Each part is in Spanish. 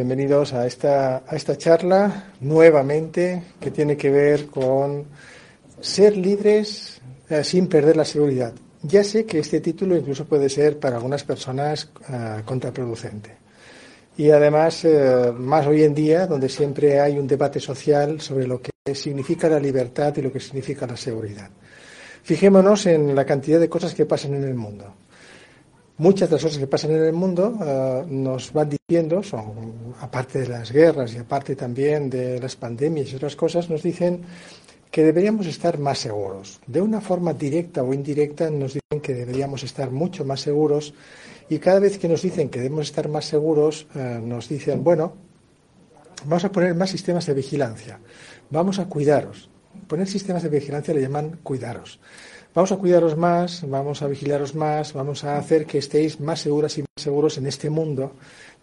Bienvenidos a esta, a esta charla nuevamente que tiene que ver con ser libres eh, sin perder la seguridad. Ya sé que este título incluso puede ser para algunas personas eh, contraproducente. Y además, eh, más hoy en día, donde siempre hay un debate social sobre lo que significa la libertad y lo que significa la seguridad. Fijémonos en la cantidad de cosas que pasan en el mundo muchas de las cosas que pasan en el mundo eh, nos van diciendo, son, aparte de las guerras y aparte también de las pandemias y otras cosas, nos dicen que deberíamos estar más seguros. De una forma directa o indirecta nos dicen que deberíamos estar mucho más seguros y cada vez que nos dicen que debemos estar más seguros, eh, nos dicen, bueno, vamos a poner más sistemas de vigilancia, vamos a cuidaros. Poner sistemas de vigilancia le llaman cuidaros. Vamos a cuidaros más, vamos a vigilaros más, vamos a hacer que estéis más seguras y más seguros en este mundo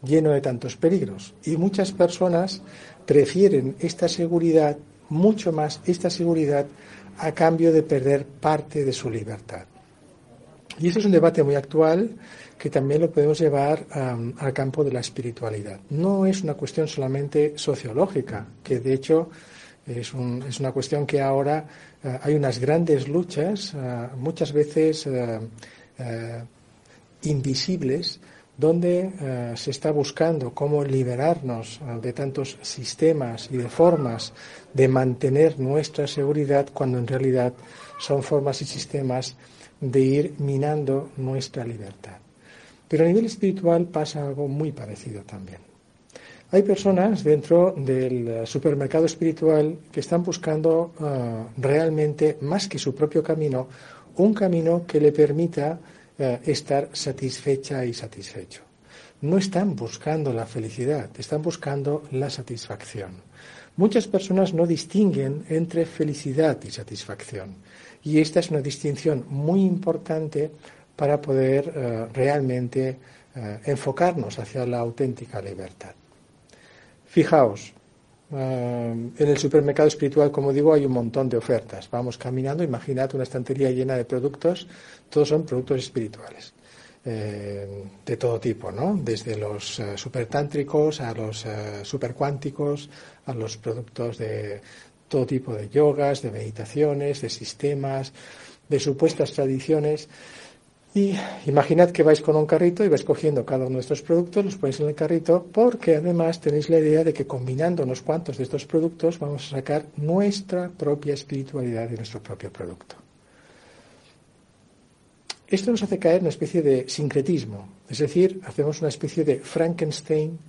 lleno de tantos peligros. Y muchas personas prefieren esta seguridad, mucho más esta seguridad, a cambio de perder parte de su libertad. Y eso es un debate muy actual que también lo podemos llevar al campo de la espiritualidad. No es una cuestión solamente sociológica, que de hecho es una cuestión que ahora eh, hay unas grandes luchas, eh, muchas veces eh, invisibles, donde se está buscando cómo liberarnos de tantos sistemas y de formas de mantener nuestra seguridad cuando en realidad son formas y sistemas de ir minando nuestra libertad. Pero a nivel espiritual pasa algo muy parecido también. Hay personas dentro del supermercado espiritual que están buscando ah, realmente, más que su propio camino, un camino que le permita eh, estar satisfecha y satisfecho. No están buscando la felicidad, están buscando la satisfacción. Muchas personas no distinguen entre felicidad y satisfacción. Y esta es una distinción muy importante para poder eh, realmente eh, enfocarnos hacia la auténtica libertad. Fijaos, eh, en el supermercado espiritual, como digo, hay un montón de ofertas. Vamos caminando, imaginad una estantería llena de productos, todos son productos espirituales. Eh, de todo tipo, ¿no? Desde los uh, supertántricos a los supercuánticos, a los productos de todo tipo de yogas, de meditaciones, de sistemas, de supuestas tradiciones. Y imaginad que vais con un carrito y vais cogiendo cada uno de estos productos, los ponéis en el carrito, porque además tenéis la idea de que combinando unos cuantos de estos productos vamos a sacar nuestra propia espiritualidad de nuestro propio producto. Esto nos hace caer en una especie de sincretismo, es decir, hacemos una especie de Frankenstein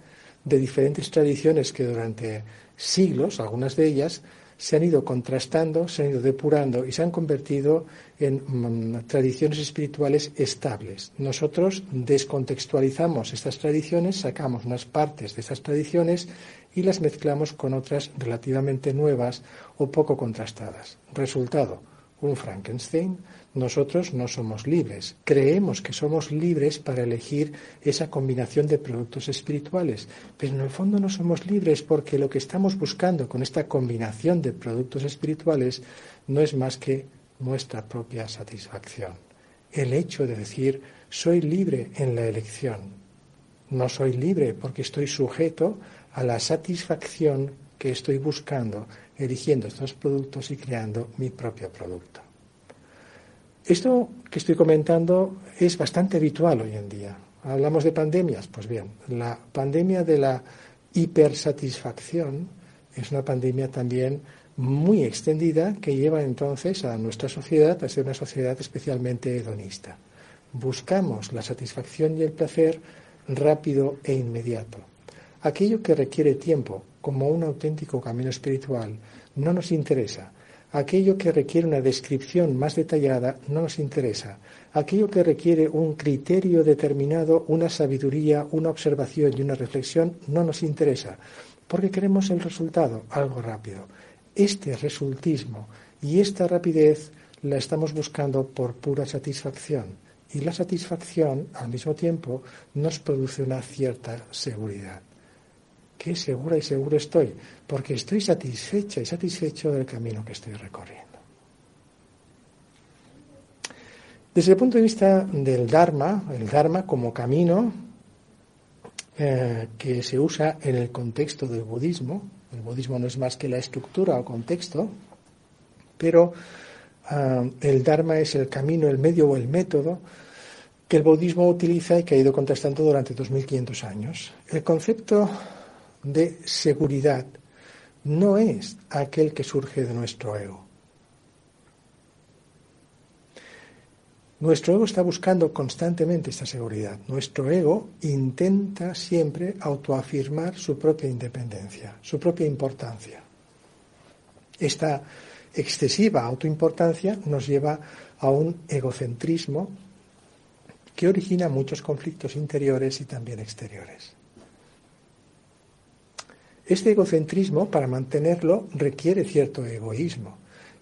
de diferentes tradiciones que durante siglos, algunas de ellas, se han ido contrastando, se han ido depurando y se han convertido en mm, tradiciones espirituales estables. Nosotros descontextualizamos estas tradiciones, sacamos unas partes de esas tradiciones y las mezclamos con otras relativamente nuevas o poco contrastadas. Resultado, un Frankenstein nosotros no somos libres. Creemos que somos libres para elegir esa combinación de productos espirituales, pero en el fondo no somos libres porque lo que estamos buscando con esta combinación de productos espirituales no es más que nuestra propia satisfacción. El hecho de decir soy libre en la elección. No soy libre porque estoy sujeto a la satisfacción que estoy buscando eligiendo estos productos y creando mi propio producto. Esto que estoy comentando es bastante habitual hoy en día. Hablamos de pandemias, pues bien, la pandemia de la hipersatisfacción es una pandemia también muy extendida que lleva entonces a nuestra sociedad a ser una sociedad especialmente hedonista. Buscamos la satisfacción y el placer rápido e inmediato. Aquello que requiere tiempo, como un auténtico camino espiritual, no nos interesa Aquello que requiere una descripción más detallada no nos interesa. Aquello que requiere un criterio determinado, una sabiduría, una observación y una reflexión no nos interesa, porque queremos el resultado, algo rápido. Este resultismo y esta rapidez la estamos buscando por pura satisfacción. Y la satisfacción, al mismo tiempo, nos produce una cierta seguridad qué segura y seguro estoy, porque estoy satisfecha y satisfecho del camino que estoy recorriendo. Desde el punto de vista del Dharma, el Dharma como camino, eh, que se usa en el contexto del budismo. El budismo no es más que la estructura o contexto, pero ah, el Dharma es el camino, el medio o el método que el budismo utiliza y que ha ido contestando durante 2500 años. El concepto de seguridad no es aquel que surge de nuestro ego. Nuestro ego está buscando constantemente esta seguridad. Nuestro ego intenta siempre autoafirmar su propia independencia, su propia importancia. Esta excesiva autoimportancia nos lleva a un egocentrismo que origina muchos conflictos interiores y también exteriores. Este egocentrismo, para mantenerlo, requiere cierto egoísmo.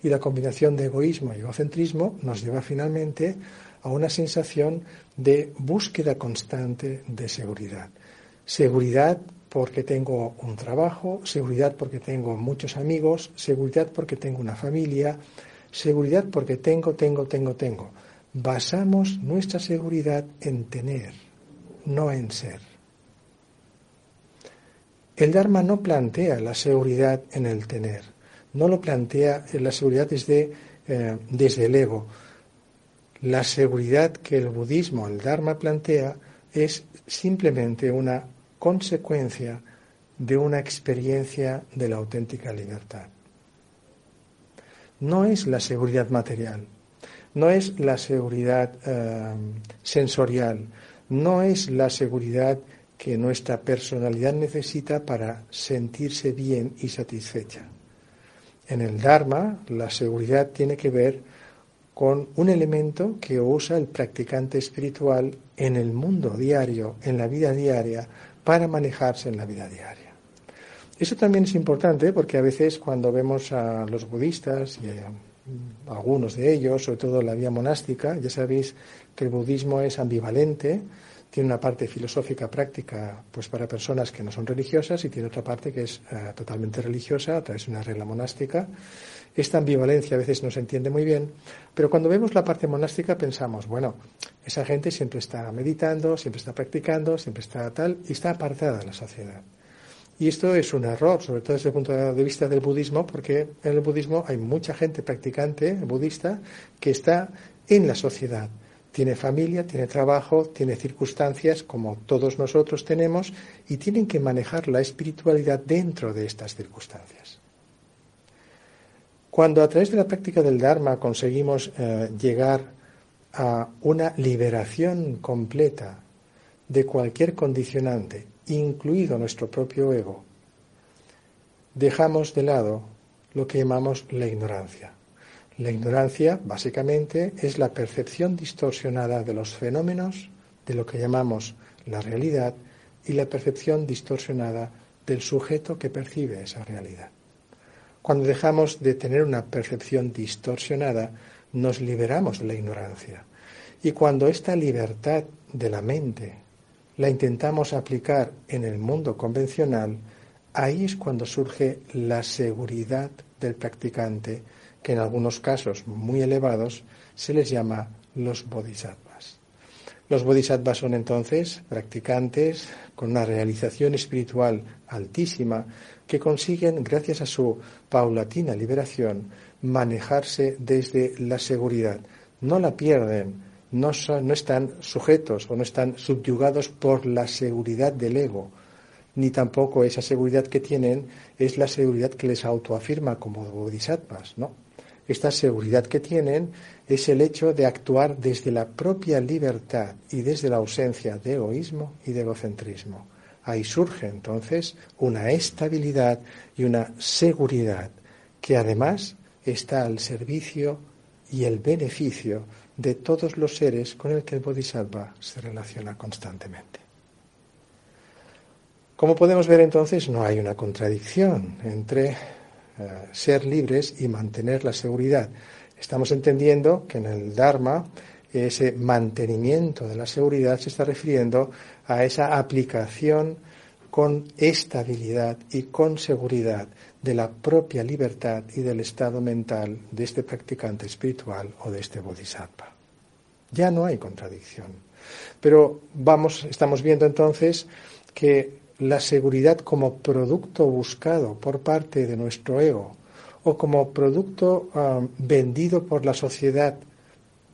Y la combinación de egoísmo y egocentrismo nos lleva finalmente a una sensación de búsqueda constante de seguridad. Seguridad porque tengo un trabajo, seguridad porque tengo muchos amigos, seguridad porque tengo una familia, seguridad porque tengo, tengo, tengo, tengo. Basamos nuestra seguridad en tener, no en ser. El Dharma no plantea la seguridad en el tener, no lo plantea la seguridad desde, eh, desde el ego. La seguridad que el budismo, el Dharma plantea es simplemente una consecuencia de una experiencia de la auténtica libertad. No es la seguridad material, no es la seguridad eh, sensorial, no es la seguridad que nuestra personalidad necesita para sentirse bien y satisfecha. En el Dharma, la seguridad tiene que ver con un elemento que usa el practicante espiritual en el mundo diario, en la vida diaria, para manejarse en la vida diaria. Eso también es importante porque a veces cuando vemos a los budistas y a algunos de ellos, sobre todo la vía monástica, ya sabéis que el budismo es ambivalente, tiene una parte filosófica práctica pues para personas que no son religiosas y tiene otra parte que es eh, totalmente religiosa a través de una regla monástica. Esta ambivalencia a veces no se entiende muy bien, pero cuando vemos la parte monástica pensamos, bueno, esa gente siempre está meditando, siempre está practicando, siempre está tal y está apartada de la sociedad. Y esto es un error, sobre todo desde el punto de vista del budismo, porque en el budismo hay mucha gente practicante budista que está en la sociedad tiene familia, tiene trabajo, tiene circunstancias como todos nosotros tenemos y tienen que manejar la espiritualidad dentro de estas circunstancias. Cuando a través de la práctica del Dharma conseguimos eh, llegar a una liberación completa de cualquier condicionante, incluido nuestro propio ego, dejamos de lado lo que llamamos la ignorancia. La ignorancia, básicamente, es la percepción distorsionada de los fenómenos, de lo que llamamos la realidad, y la percepción distorsionada del sujeto que percibe esa realidad. Cuando dejamos de tener una percepción distorsionada, nos liberamos de la ignorancia. Y cuando esta libertad de la mente la intentamos aplicar en el mundo convencional, ahí es cuando surge la seguridad del practicante que en algunos casos muy elevados se les llama los bodhisattvas. Los bodhisattvas son entonces practicantes con una realización espiritual altísima que consiguen, gracias a su paulatina liberación, manejarse desde la seguridad. No la pierden, no, no están sujetos o no están subyugados por la seguridad del ego, ni tampoco esa seguridad que tienen es la seguridad que les autoafirma como bodhisattvas, ¿no? Esta seguridad que tienen es el hecho de actuar desde la propia libertad y desde la ausencia de egoísmo y de egocentrismo. Ahí surge entonces una estabilidad y una seguridad que además está al servicio y el beneficio de todos los seres con el que el Bodhisattva se relaciona constantemente. Como podemos ver entonces, no hay una contradicción entre eh, ser libres y mantener la seguridad. Estamos entendiendo que en el Dharma ese mantenimiento de la seguridad se está refiriendo a esa aplicación con estabilidad y con seguridad de la propia libertad y del estado mental de este practicante espiritual o de este bodhisattva. Ya no hay contradicción. Pero vamos, estamos viendo entonces que la seguridad como producto buscado por parte de nuestro ego o como producto ah, vendido por la sociedad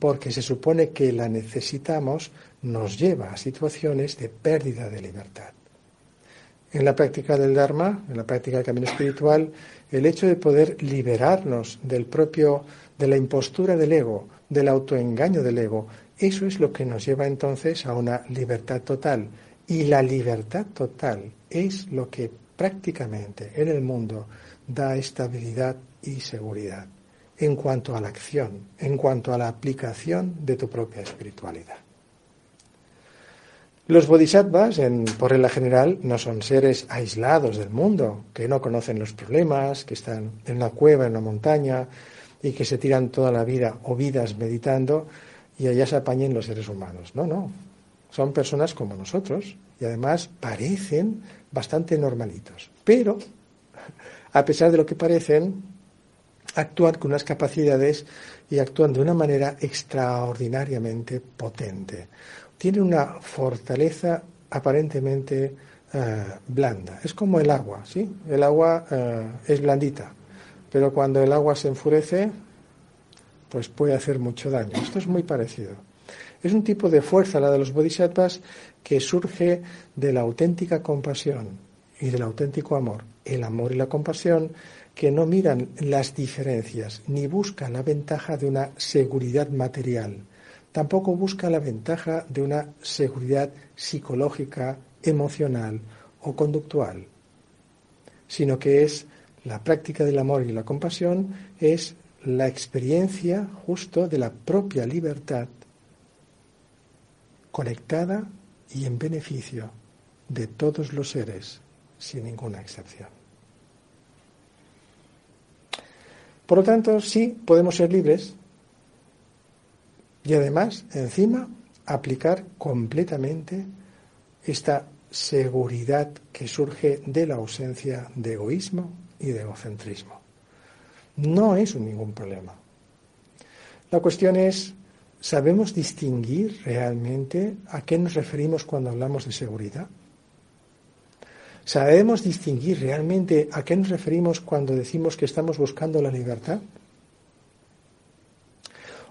porque se supone que la necesitamos, nos lleva a situaciones de pérdida de libertad. En la práctica del Dharma, en la práctica del camino espiritual, el hecho de poder liberarnos del propio, de la impostura del ego, del autoengaño del ego, eso es lo que nos lleva entonces a una libertad total. Y la libertad total es lo que prácticamente en el mundo da estabilidad y seguridad en cuanto a la acción, en cuanto a la aplicación de tu propia espiritualidad. Los bodhisattvas, en, por regla general, no son seres aislados del mundo, que no conocen los problemas, que están en una cueva, en una montaña, y que se tiran toda la vida o vidas meditando y allá se apañen los seres humanos. No, no. Son personas como nosotros y además parecen bastante normalitos. Pero, a pesar de lo que parecen, actúan con unas capacidades y actúan de una manera extraordinariamente potente. Tienen una fortaleza aparentemente eh, blanda. Es como el agua, ¿sí? El agua eh, es blandita, pero cuando el agua se enfurece, pues puede hacer mucho daño. Esto es muy parecido. Es un tipo de fuerza, la de los bodhisattvas, que surge de la auténtica compasión y del auténtico amor. El amor y la compasión que no miran las diferencias ni buscan la ventaja de una seguridad material, tampoco busca la ventaja de una seguridad psicológica, emocional o conductual, sino que es la práctica del amor y la compasión, es la experiencia justo de la propia libertad conectada y en beneficio de todos los seres, sin ninguna excepción. Por lo tanto, sí podemos ser libres y además, encima, aplicar completamente esta seguridad que surge de la ausencia de egoísmo y de egocentrismo. No es ningún problema. La cuestión es, ¿sabemos distinguir realmente a qué nos referimos cuando hablamos de seguridad? ¿Sabemos distinguir realmente a qué nos referimos cuando decimos que estamos buscando la libertad?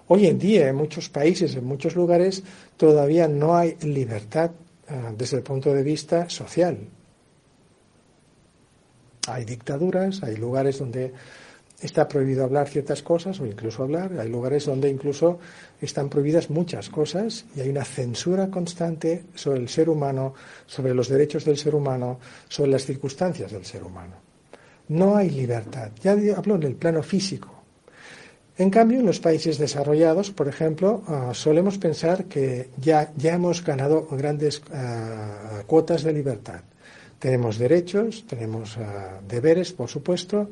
Hoy en día, en muchos países, en muchos lugares, todavía no hay libertad eh, desde el punto de vista social. Hay dictaduras, hay lugares donde está prohibido hablar ciertas cosas o incluso hablar. Hay lugares donde incluso están prohibidas muchas cosas y hay una censura constante sobre el ser humano, sobre los derechos del ser humano, sobre las circunstancias del ser humano. No hay libertad. Ya hablo en el plano físico. En cambio, en los países desarrollados, por ejemplo, ah, solemos pensar que ya, ya hemos ganado grandes ah, cuotas de libertad. Tenemos derechos, tenemos ah, deberes, por supuesto,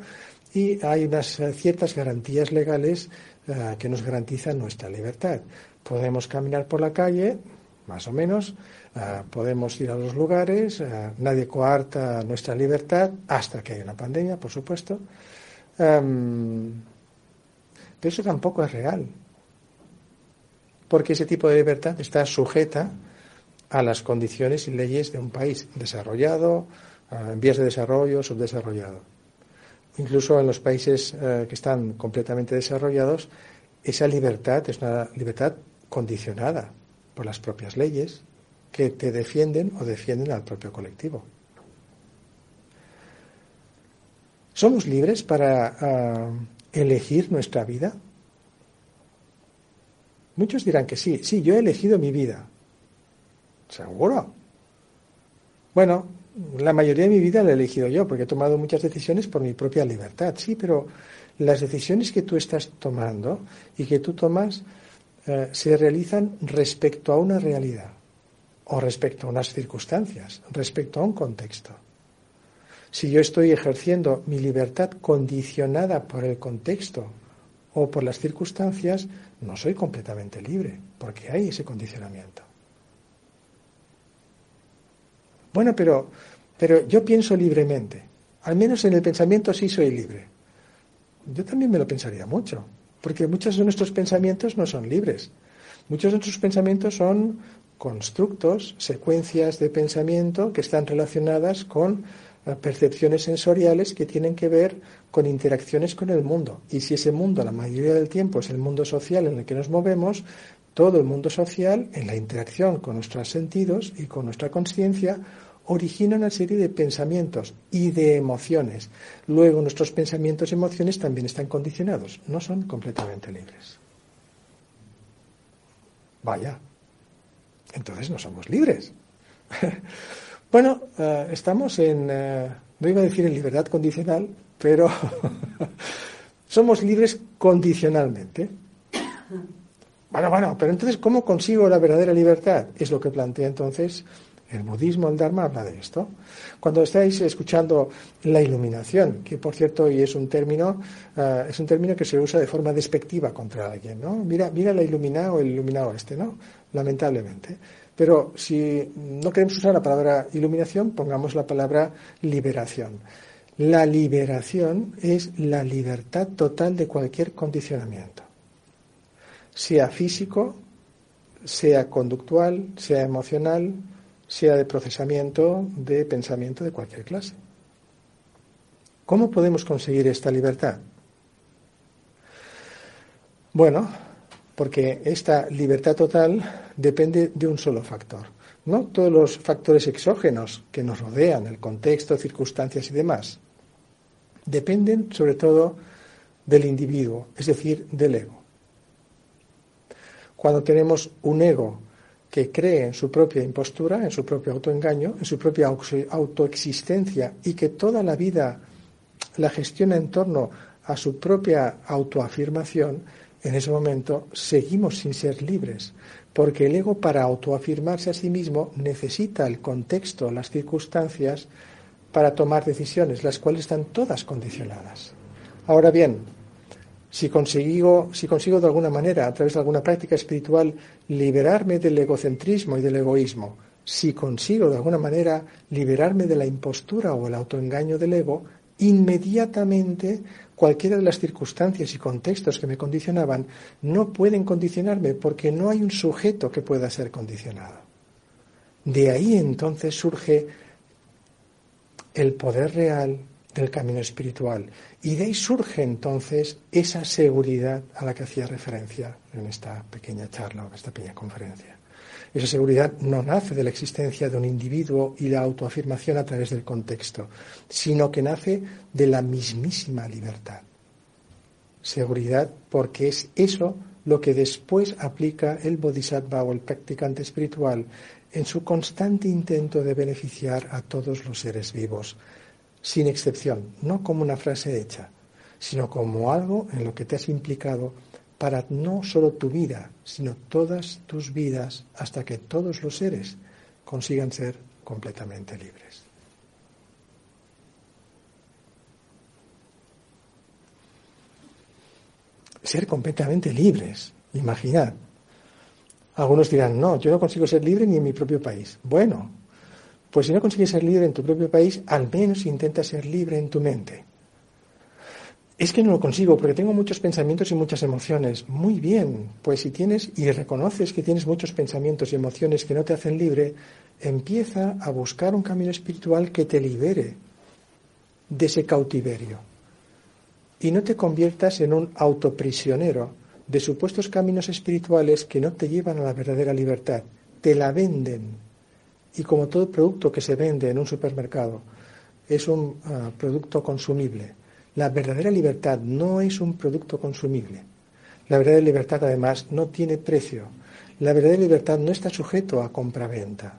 y hay unas eh, ciertas garantías legales eh, que nos garantizan nuestra libertad. Podemos caminar por la calle, más o menos, eh, podemos ir a los lugares, nadie coarta nuestra libertad hasta que haya una pandemia, por supuesto. Em, pero eso tampoco es real, porque ese tipo de libertad está sujeta a las condiciones y leyes de un país desarrollado, en vías de desarrollo, subdesarrollado incluso en los países eh, que están completamente desarrollados, esa libertad es una libertad condicionada por las propias leyes que te defienden o defienden al propio colectivo. ¿Somos libres para ah, elegir nuestra vida? Muchos dirán que sí, sí, yo he elegido mi vida. ¿Seguro? Bueno, la mayoría de mi vida la he elegido yo, porque he tomado muchas decisiones por mi propia libertad, sí, pero las decisiones que tú estás tomando y que tú tomas eh, se realizan respecto a una realidad o respecto a unas circunstancias, respecto a un contexto. Si yo estoy ejerciendo mi libertad condicionada por el contexto o por las circunstancias, no soy completamente libre, porque hay ese condicionamiento. Bueno, pero, pero yo pienso libremente. Al menos en el pensamiento sí soy libre. Yo también me lo pensaría mucho, porque muchos de nuestros pensamientos no son libres. Muchos de nuestros pensamientos son constructos, secuencias de pensamiento que están relacionadas con eh, percepciones sensoriales que tienen que ver con interacciones con el mundo. Y si ese mundo la mayoría del tiempo es el mundo social en el que nos movemos, todo el mundo social, en la interacción con nuestros sentidos y con nuestra conciencia, origina una serie de pensamientos y de emociones. Luego nuestros pensamientos y emociones también están condicionados, no son completamente libres. Vaya, entonces no somos libres. bueno, eh, estamos en, eh, no iba a decir en libertad condicional, pero somos libres condicionalmente. Bueno, bueno, pero entonces, ¿cómo consigo la verdadera libertad? Es lo que plantea entonces el budismo, el Dharma habla de esto. Cuando estáis escuchando la iluminación, que por cierto hoy es un término, eh, es un término que se usa de forma despectiva contra alguien, ¿no? Mira, mira la iluminada o el iluminado este, ¿no? Lamentablemente. Pero si no queremos usar la palabra iluminación, pongamos la palabra liberación. La liberación es la libertad total de cualquier condicionamiento sea físico, sea conductual, sea emocional, sea de procesamiento, de pensamiento de cualquier clase. ¿Cómo podemos conseguir esta libertad? Bueno, porque esta libertad total depende de un solo factor. No todos los factores exógenos que nos rodean, el contexto, circunstancias y demás, dependen sobre todo del individuo, es decir, del ego cuando tenemos un ego que cree en su propia impostura, en su propio autoengaño, en su propia autoexistencia y que toda la vida la gestiona en torno a su propia autoafirmación, en ese momento seguimos sin ser libres, porque el ego para autoafirmarse a sí mismo necesita el contexto, las circunstancias para tomar decisiones, las cuales están todas condicionadas. Ahora bien, si consigo, si consigo de alguna manera, a través de alguna práctica espiritual, liberarme del egocentrismo y del egoísmo, si consigo de alguna manera liberarme de la impostura o el autoengaño del ego, inmediatamente cualquiera de las circunstancias y contextos que me condicionaban no pueden condicionarme porque no hay un sujeto que pueda ser condicionado. De ahí entonces surge el poder real del camino espiritual. Y de ahí surge entonces esa seguridad a la que hacía referencia en esta pequeña charla o en esta pequeña conferencia. Esa seguridad no nace de la existencia de un individuo y la autoafirmación a través del contexto, sino que nace de la mismísima libertad. Seguridad porque es eso lo que después aplica el bodhisattva o el practicante espiritual en su constante intento de beneficiar a todos los seres vivos, sin excepción, no como una frase hecha, sino como algo en lo que te has implicado para no solo tu vida, sino todas tus vidas hasta que todos los seres consigan ser completamente libres. Ser completamente libres, imaginad. Algunos dirán, no, yo no consigo ser libre ni en mi propio país. Bueno, pues si no consigues ser libre en tu propio país, al menos intenta ser libre en tu mente. Es que no lo consigo porque tengo muchos pensamientos y muchas emociones. Muy bien, pues si tienes y reconoces que tienes muchos pensamientos y emociones que no te hacen libre, empieza a buscar un camino espiritual que te libere de ese cautiverio. Y no te conviertas en un autoprisionero de supuestos caminos espirituales que no te llevan a la verdadera libertad. Te la venden y como todo producto que se vende en un supermercado es un ah, producto consumible, la verdadera libertad no es un producto consumible. La verdadera libertad además no tiene precio. La verdadera libertad no está sujeto a compraventa.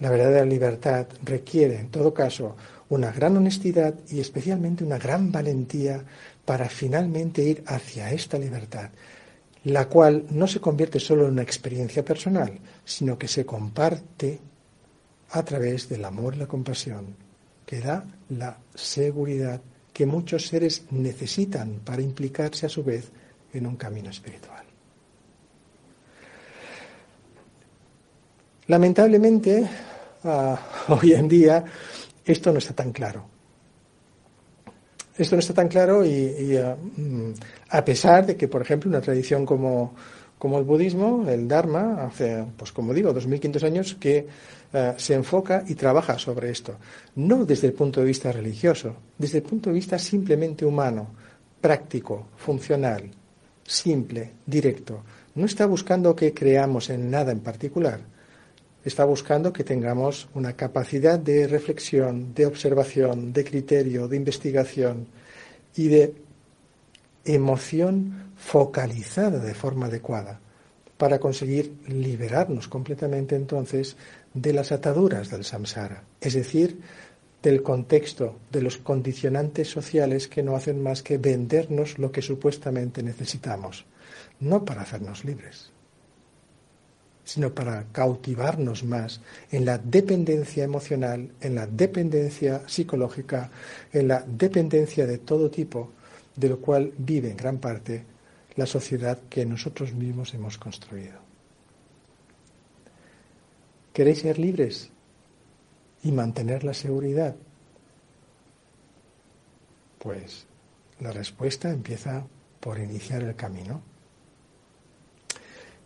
La verdadera libertad requiere, en todo caso, una gran honestidad y especialmente una gran valentía para finalmente ir hacia esta libertad, la cual no se convierte solo en una experiencia personal, sino que se comparte a través del amor y la compasión, que da la seguridad que muchos seres necesitan para implicarse a su vez en un camino espiritual. Lamentablemente, ah, hoy en día esto no está tan claro. Esto no está tan claro y, ah, mm, a pesar de que, por ejemplo, una tradición como, Como el budismo, el Dharma, hace, pues como digo, 2500 años que eh, se enfoca y trabaja sobre esto. No desde el punto de vista religioso, desde el punto de vista simplemente humano, práctico, funcional, simple, directo. No está buscando que creamos en nada en particular. Está buscando que tengamos una capacidad de reflexión, de observación, de criterio, de investigación y de emoción focalizada de forma adecuada para conseguir liberarnos completamente entonces de las ataduras del samsara, es decir, del contexto, de los condicionantes sociales que no hacen más que vendernos lo que supuestamente necesitamos, no para hacernos libres, sino para cautivarnos más en la dependencia emocional, en la dependencia psicológica, en la dependencia de todo tipo, de lo cual vive en gran parte la sociedad que nosotros mismos hemos construido. ¿Queréis ser libres y mantener la seguridad? Pues la respuesta empieza por iniciar el camino.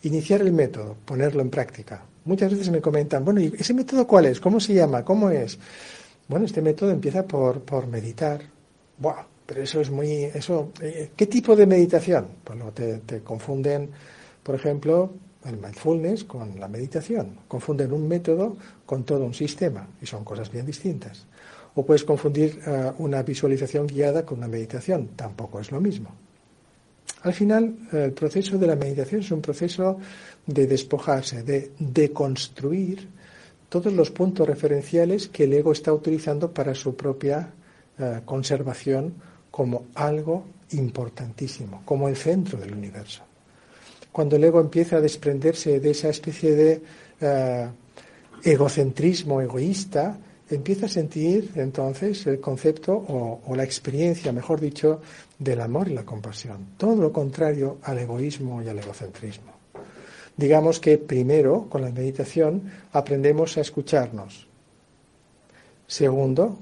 Iniciar el método, ponerlo en práctica. Muchas veces me comentan, bueno, ¿y ese método cuál es? ¿Cómo se llama? ¿Cómo es? Bueno, este método empieza por, por meditar. Buah, pero eso es muy... Eso, eh, ¿Qué tipo de meditación? Pues te, te confunden, por ejemplo, el mindfulness con la meditación. Confunden un método con todo un sistema y son cosas bien distintas. O puedes confundir eh, una visualización guiada con una meditación. Tampoco es lo mismo. Al final, el proceso de la meditación es un proceso de despojarse, de deconstruir todos los puntos referenciales que el ego está utilizando para su propia eh, conservación como algo importantísimo, como el centro del universo. Cuando el ego empieza a desprenderse de esa especie de eh, egocentrismo egoísta, empieza a sentir entonces el concepto o, o, la experiencia, mejor dicho, del amor y la compasión. Todo lo contrario al egoísmo y al egocentrismo. Digamos que primero, con la meditación, aprendemos a escucharnos. Segundo,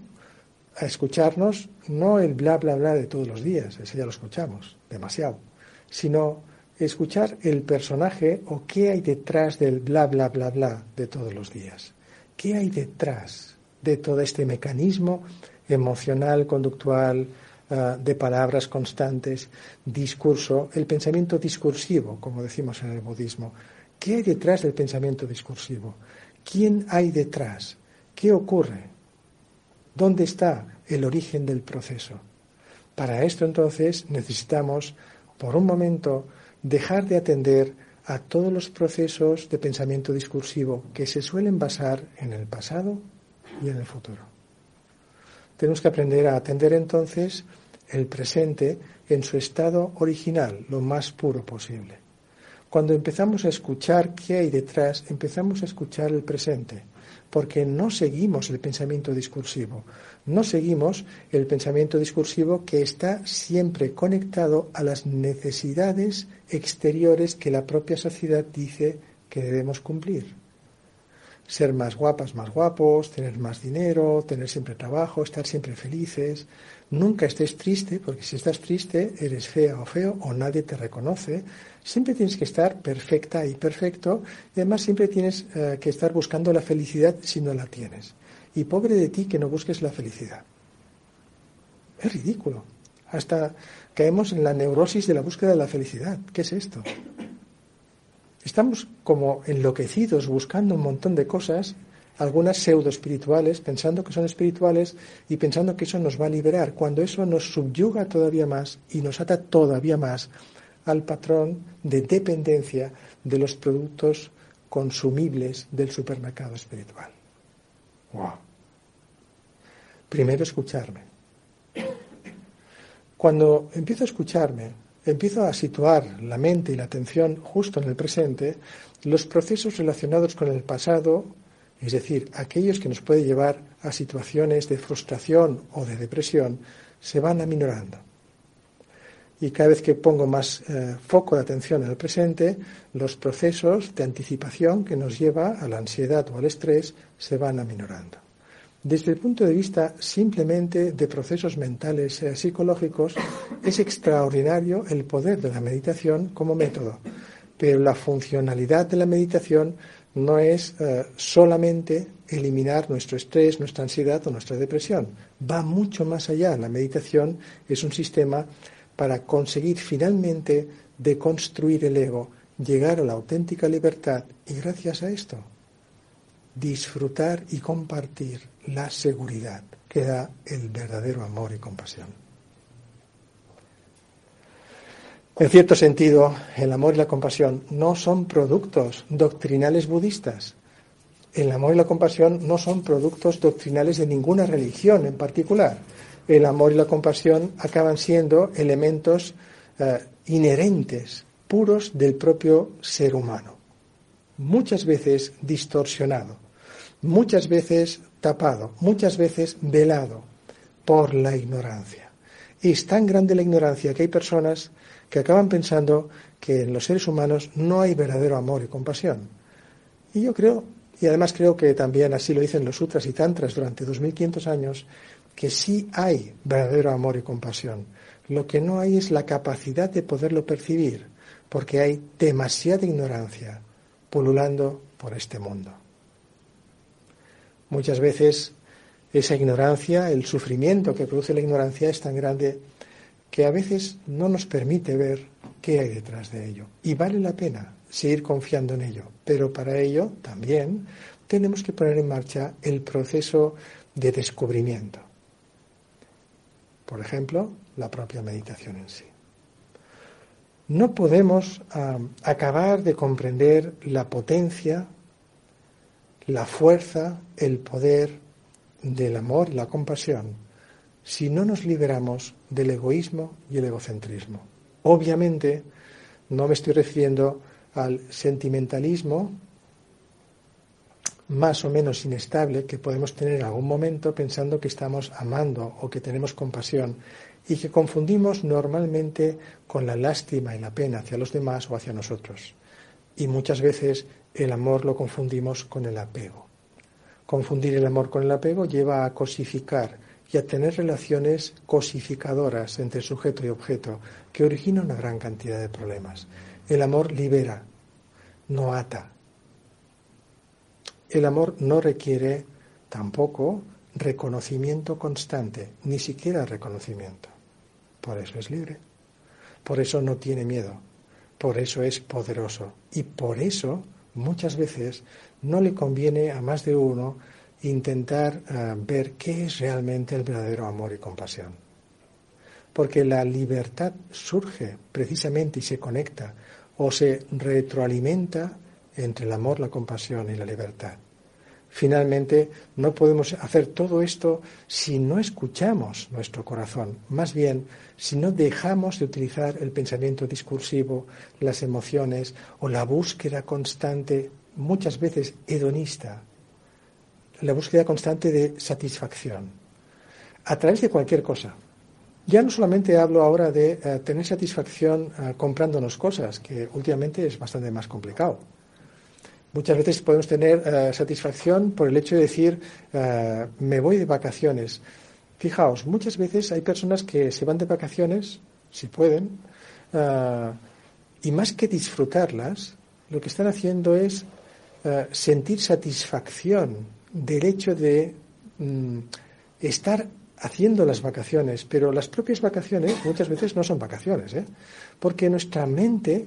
a escucharnos no el bla bla bla de todos los días, ese ya lo escuchamos demasiado, sino escuchar el personaje o qué hay detrás del bla bla bla bla de todos los días. ¿Qué hay detrás de todo este mecanismo emocional, conductual, uh, de palabras constantes, discurso, el pensamiento discursivo, como decimos en el budismo? ¿Qué hay detrás del pensamiento discursivo? ¿Quién hay detrás? ¿Qué ocurre? ¿Dónde está el origen del proceso? Para esto entonces necesitamos, por un momento, dejar de atender a todos los procesos de pensamiento discursivo que se suelen basar en el pasado y en el futuro. Tenemos que aprender a atender entonces el presente en su estado original, lo más puro posible. Cuando empezamos a escuchar qué hay detrás, empezamos a escuchar el presente porque no seguimos el pensamiento discursivo, no seguimos el pensamiento discursivo que está siempre conectado a las necesidades exteriores que la propia sociedad dice que debemos cumplir. Ser más guapas, más guapos, tener más dinero, tener siempre trabajo, estar siempre felices. Nunca estés triste, porque si estás triste eres fea o feo o nadie te reconoce Siempre tienes que estar perfecta y perfecto y además siempre tienes eh, que estar buscando la felicidad si no la tienes. Y pobre de ti que no busques la felicidad. Es ridículo. Hasta caemos en la neurosis de la búsqueda de la felicidad. ¿Qué es esto? Estamos como enloquecidos buscando un montón de cosas, algunas pseudo espirituales, pensando que son espirituales y pensando que eso nos va a liberar, cuando eso nos subyuga todavía más y nos ata todavía más al patrón de dependencia de los productos consumibles del supermercado espiritual. Wow. Primero escucharme. Cuando empiezo a escucharme, empiezo a situar la mente y la atención justo en el presente, los procesos relacionados con el pasado, es decir, aquellos que nos pueden llevar a situaciones de frustración o de depresión, se van aminorando y cada vez que pongo más eh, foco de atención en el presente, los procesos de anticipación que nos lleva a la ansiedad o al estrés se van aminorando. Desde el punto de vista simplemente de procesos mentales eh, psicológicos, es extraordinario el poder de la meditación como método. Pero la funcionalidad de la meditación no es eh, solamente eliminar nuestro estrés, nuestra ansiedad o nuestra depresión. Va mucho más allá. La meditación es un sistema para conseguir finalmente deconstruir el ego, llegar a la auténtica libertad y gracias a esto disfrutar y compartir la seguridad que da el verdadero amor y compasión. En cierto sentido, el amor y la compasión no son productos doctrinales budistas. El amor y la compasión no son productos doctrinales de ninguna religión en particular. El amor y la compasión acaban siendo elementos eh, inherentes, puros del propio ser humano. Muchas veces distorsionado, muchas veces tapado, muchas veces velado por la ignorancia. Y es tan grande la ignorancia que hay personas que acaban pensando que en los seres humanos no hay verdadero amor y compasión. Y yo creo, y además creo que también así lo dicen los sutras y tantras durante 2500 años, que sí hay verdadero amor y compasión. Lo que no hay es la capacidad de poderlo percibir, porque hay demasiada ignorancia pululando por este mundo. Muchas veces esa ignorancia, el sufrimiento que produce la ignorancia es tan grande que a veces no nos permite ver qué hay detrás de ello. Y vale la pena seguir confiando en ello. Pero para ello también tenemos que poner en marcha el proceso de descubrimiento. Por ejemplo, la propia meditación en sí. No podemos ah, acabar de comprender la potencia, la fuerza, el poder del amor la compasión si no nos liberamos del egoísmo y el egocentrismo. Obviamente, no me estoy refiriendo al sentimentalismo más o menos inestable que podemos tener en algún momento pensando que estamos amando o que tenemos compasión y que confundimos normalmente con la lástima y la pena hacia los demás o hacia nosotros. Y muchas veces el amor lo confundimos con el apego. Confundir el amor con el apego lleva a cosificar y a tener relaciones cosificadoras entre sujeto y objeto que originan una gran cantidad de problemas. El amor libera, no ata. El amor no requiere tampoco reconocimiento constante, ni siquiera reconocimiento. Por eso es libre, por eso no tiene miedo, por eso es poderoso y por eso muchas veces no le conviene a más de uno intentar eh, ver qué es realmente el verdadero amor y compasión. Porque la libertad surge precisamente y se conecta o se retroalimenta entre el amor, la compasión y la libertad. Finalmente, no podemos hacer todo esto si no escuchamos nuestro corazón, más bien si no dejamos de utilizar el pensamiento discursivo, las emociones o la búsqueda constante, muchas veces hedonista, la búsqueda constante de satisfacción, a través de cualquier cosa. Ya no solamente hablo ahora de eh, tener satisfacción eh, comprándonos cosas, que últimamente es bastante más complicado. Muchas veces podemos tener eh, satisfacción por el hecho de decir, me voy de vacaciones. Fijaos, muchas veces hay personas que se van de vacaciones, si pueden, y más que disfrutarlas, lo que están haciendo es sentir satisfacción del hecho de mm, estar haciendo las vacaciones, pero las propias vacaciones muchas veces no son vacaciones, ¿eh? porque nuestra mente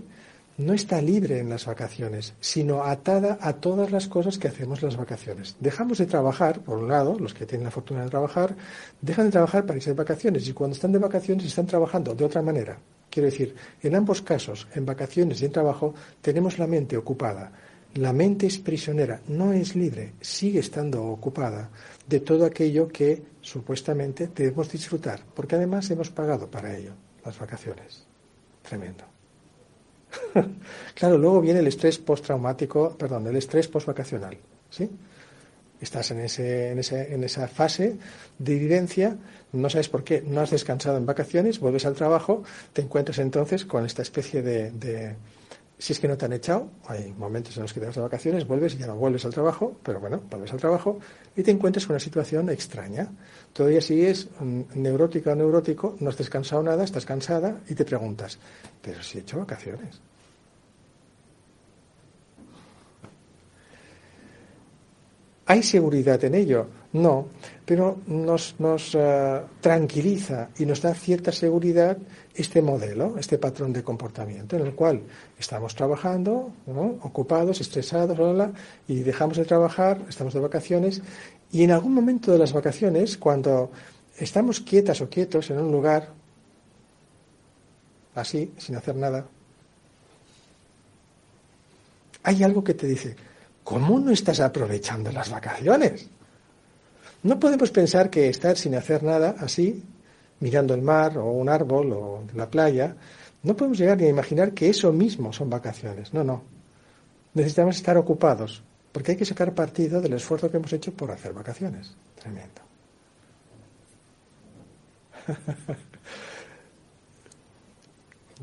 no está libre en las vacaciones, sino atada a todas las cosas que hacemos las vacaciones. Dejamos de trabajar, por un lado, los que tienen la fortuna de trabajar, dejan de trabajar para irse de vacaciones y cuando están de vacaciones están trabajando de otra manera. Quiero decir, en ambos casos, en vacaciones y en trabajo, tenemos la mente ocupada la mente es prisionera, no es libre, sigue estando ocupada de todo aquello que supuestamente debemos disfrutar, porque además hemos pagado para ello las vacaciones. Tremendo. claro, luego viene el estrés postraumático, perdón, el estrés postvacacional, ¿sí? Estás en, ese, en, ese, en esa fase de vivencia, no sabes por qué, no has descansado en vacaciones, vuelves al trabajo, te encuentras entonces con esta especie de si es que no te han echado, hay momentos en los que te vas de vacaciones, vuelves y ya no vuelves al trabajo, pero bueno, vuelves al trabajo y te encuentras con una situación extraña. Todavía si es mm, neurótica o neurótico, no has descansado nada, estás cansada y te preguntas, pero si he hecho vacaciones. ¿Hay seguridad en ello? No, pero nos, nos eh, tranquiliza y nos da cierta seguridad este modelo, este patrón de comportamiento en el cual estamos trabajando, ocupados, estresados, bla, bla, bla, y dejamos de trabajar, estamos de vacaciones y en algún momento de las vacaciones, cuando estamos quietas o quietos en un lugar así, sin hacer nada, hay algo que te dice, ¿cómo no estás aprovechando las vacaciones? No podemos pensar que estar sin hacer nada así, mirando el mar o un árbol o la playa, no podemos llegar ni a imaginar que eso mismo son vacaciones. No, no. Necesitamos estar ocupados, porque hay que sacar partido del esfuerzo que hemos hecho por hacer vacaciones. Tremendo.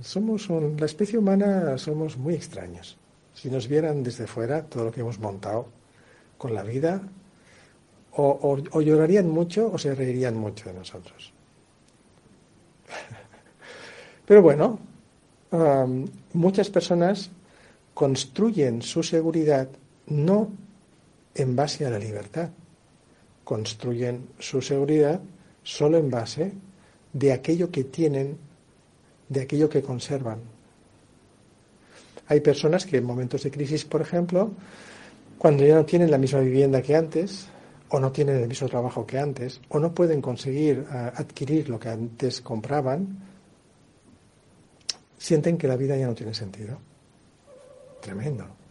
somos la especie humana somos muy extraños. Si nos vieran desde fuera todo lo que hemos montado con la vida, o, llorarían mucho o se reirían mucho de nosotros. Pero bueno, muchas personas construyen su seguridad no en base a la libertad, construyen su seguridad solo en base de aquello que tienen, de aquello que conservan. Hay personas que en momentos de crisis, por ejemplo, cuando ya no tienen la misma vivienda que antes, o no tienen el mismo trabajo que antes, o no pueden conseguir eh, adquirir lo que antes compraban, sienten que la vida ya no tiene sentido. Tremendo.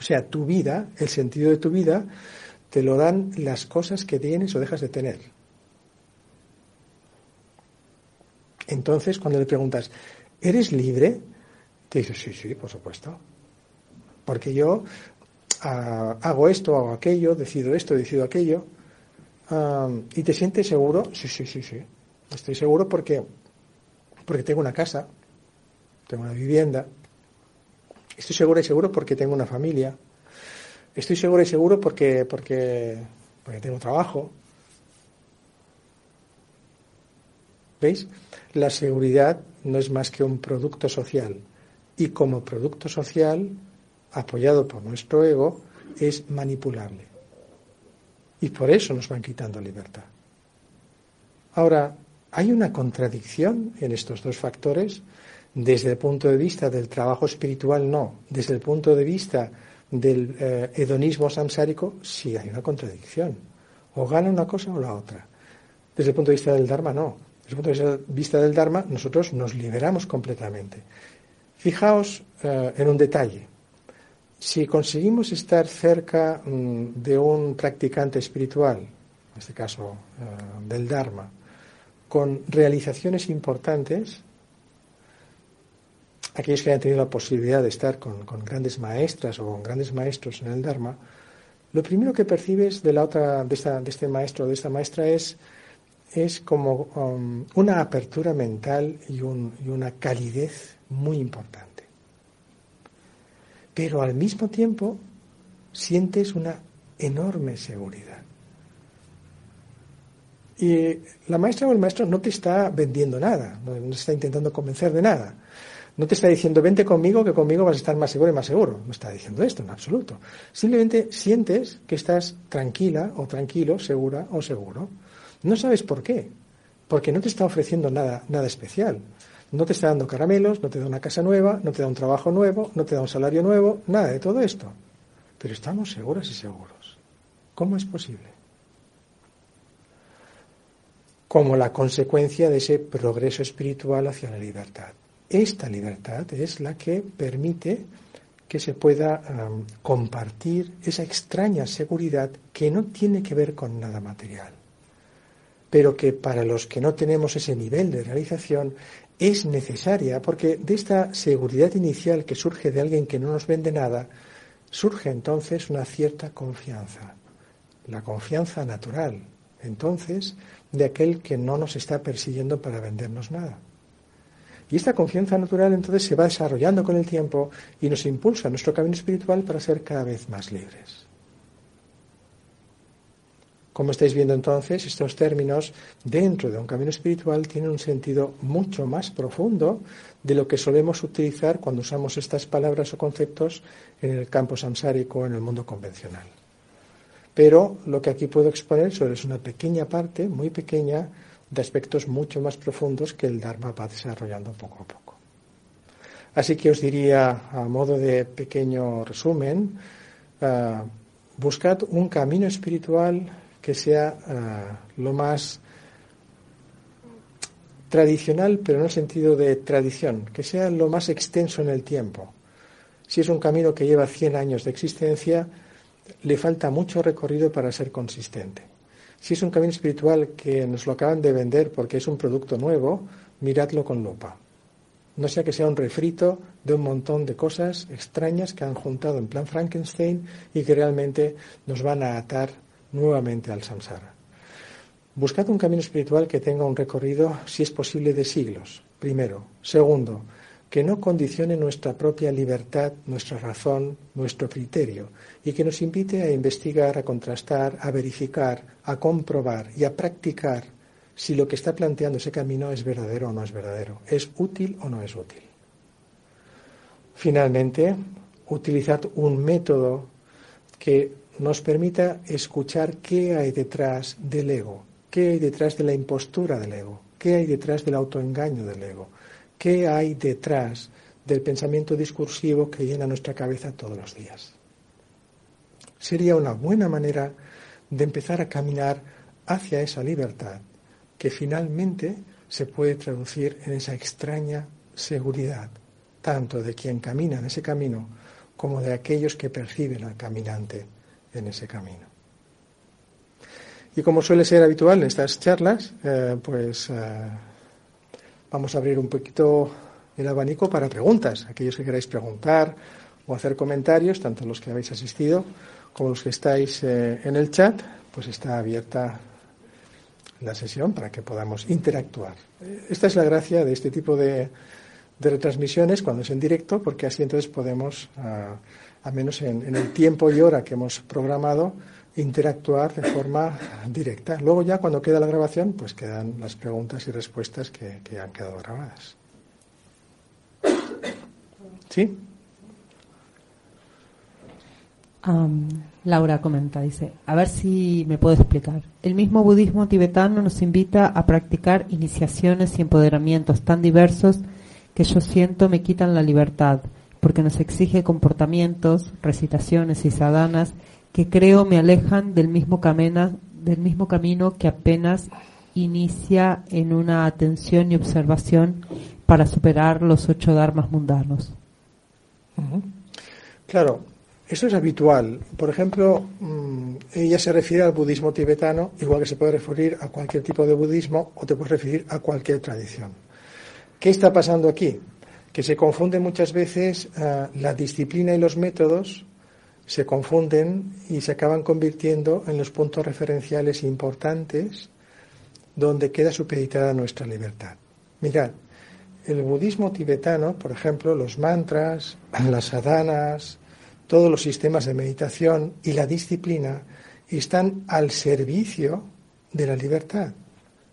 O sea, tu vida, el sentido de tu vida, te lo dan las cosas que tienes o dejas de tener. Entonces, cuando le preguntas, ¿eres libre? Te dice, sí, sí, por supuesto. Porque yo ah, hago esto, hago aquello, decido esto, decido aquello. ¿Y te sientes seguro? Sí, sí, sí, sí. Estoy seguro porque, porque tengo una casa, tengo una vivienda. Estoy seguro y seguro porque tengo una familia. Estoy seguro y seguro porque, porque, porque tengo trabajo. ¿Veis? La seguridad no es más que un producto social y como producto social, apoyado por nuestro ego, es manipulable. Y por eso nos van quitando libertad. Ahora, ¿hay una contradicción en estos dos factores? Desde el punto de vista del trabajo espiritual, no. Desde el punto de vista del eh, hedonismo samsárico, sí hay una contradicción. O gana una cosa o la otra. Desde el punto de vista del Dharma, no. Desde el punto de vista del Dharma, nosotros nos liberamos completamente. Fijaos eh, en un detalle. Si conseguimos estar cerca mm, de un practicante espiritual, en este caso eh, del Dharma, con realizaciones importantes, aquellos que hayan tenido la posibilidad de estar con, grandes maestras o con grandes maestros en el Dharma, lo primero que percibes de la otra, de, este maestro o de esta maestra es, es como um, una apertura mental y una calidez muy importante. Pero al mismo tiempo sientes una enorme seguridad. Y la maestra o el maestro no te está vendiendo nada, no, te está intentando convencer de nada. No te está diciendo, vente conmigo, que conmigo vas a estar más seguro y más seguro. No está diciendo esto en absoluto. Simplemente sientes que estás tranquila o tranquilo, segura o seguro. No sabes por qué. Porque no te está ofreciendo nada, nada especial. No te está dando caramelos, no te da una casa nueva, no te da un trabajo nuevo, no te da un salario nuevo, nada de todo esto. Pero estamos seguros y seguros. ¿Cómo es posible? Como la consecuencia de ese progreso espiritual hacia la libertad. Esta libertad es la que permite que se pueda compartir esa extraña seguridad que no tiene que ver con nada material, pero que para los que no tenemos ese nivel de realización es necesaria porque de esta seguridad inicial que surge de alguien que no nos vende nada, surge entonces una cierta confianza, la confianza natural, entonces, de aquel que no nos está persiguiendo para vendernos nada. Y esta confianza natural entonces se va desarrollando con el tiempo y nos impulsa en nuestro camino espiritual para ser cada vez más libres. Como estáis viendo entonces, estos términos dentro de un camino espiritual tienen un sentido mucho más profundo de lo que solemos utilizar cuando usamos estas palabras o conceptos en el campo samsárico, en el mundo convencional. Pero lo que aquí puedo exponer solo es una pequeña parte, muy pequeña, de aspectos mucho más profundos que el Dharma va desarrollando poco a poco. Así que os diría, a modo de pequeño resumen, uh, buscad un camino espiritual que sea uh, lo más tradicional, pero en el sentido de tradición, que sea lo más extenso en el tiempo. Si es un camino que lleva 100 años de existencia, le falta mucho recorrido para ser consistente. Si es un camino espiritual que nos lo acaban de vender porque es un producto nuevo, miradlo con lupa. No sea que sea un refrito de un montón de cosas extrañas que han juntado en plan Frankenstein y que realmente nos van a atar nuevamente al samsara. Buscad un camino espiritual que tenga un recorrido, si es posible, de siglos, primero. Segundo, que no condicione nuestra propia libertad, nuestra razón, nuestro criterio, y que nos invite a investigar, a contrastar, a verificar, a comprobar y a practicar si lo que está planteando ese camino es verdadero o no es verdadero, es útil o no es útil. Finalmente, utilizad un método que nos permita escuchar qué hay detrás del ego, qué hay detrás de la impostura del ego, qué hay detrás del autoengaño del ego, qué hay detrás del pensamiento discursivo que llena nuestra cabeza todos los días. Sería una buena manera de empezar a caminar hacia esa libertad que finalmente se puede traducir en esa extraña seguridad, tanto de quien camina en ese camino como de aquellos que perciben al caminante en ese camino. Y como suele ser habitual en estas charlas, eh, pues eh, vamos a abrir un poquito el abanico para preguntas. Aquellos que queráis preguntar o hacer comentarios, tanto los que habéis asistido como los que estáis eh, en el chat, pues está abierta la sesión para que podamos interactuar. Esta es la gracia de este tipo de, retransmisiones cuando es en directo, porque así entonces podemos, a, al menos en el tiempo y hora que hemos programado, interactuar de forma directa. Luego ya cuando queda la grabación, pues quedan las preguntas y respuestas que, han quedado grabadas. ¿Sí? Laura comenta, dice, a ver si me puedo explicar. El mismo budismo tibetano nos invita a practicar iniciaciones y empoderamientos tan diversos que yo siento me quitan la libertad, porque nos exige comportamientos, recitaciones y sadanas que creo me alejan del mismo, camino, del mismo camino que apenas inicia en una atención y observación para superar los ocho dharmas mundanos. Claro, eso es habitual. Por ejemplo, mm, ella se refiere al budismo tibetano, igual que se puede referir a cualquier tipo de budismo o te puedes referir a cualquier tradición. ¿Qué está pasando aquí? Que se confunde muchas veces eh, la disciplina y los métodos se confunden y se acaban convirtiendo en los puntos referenciales importantes donde queda supeditada nuestra libertad. Mirad, el budismo tibetano, por ejemplo, los mantras, las sadhanas, todos los sistemas de meditación y la disciplina están al servicio de la libertad,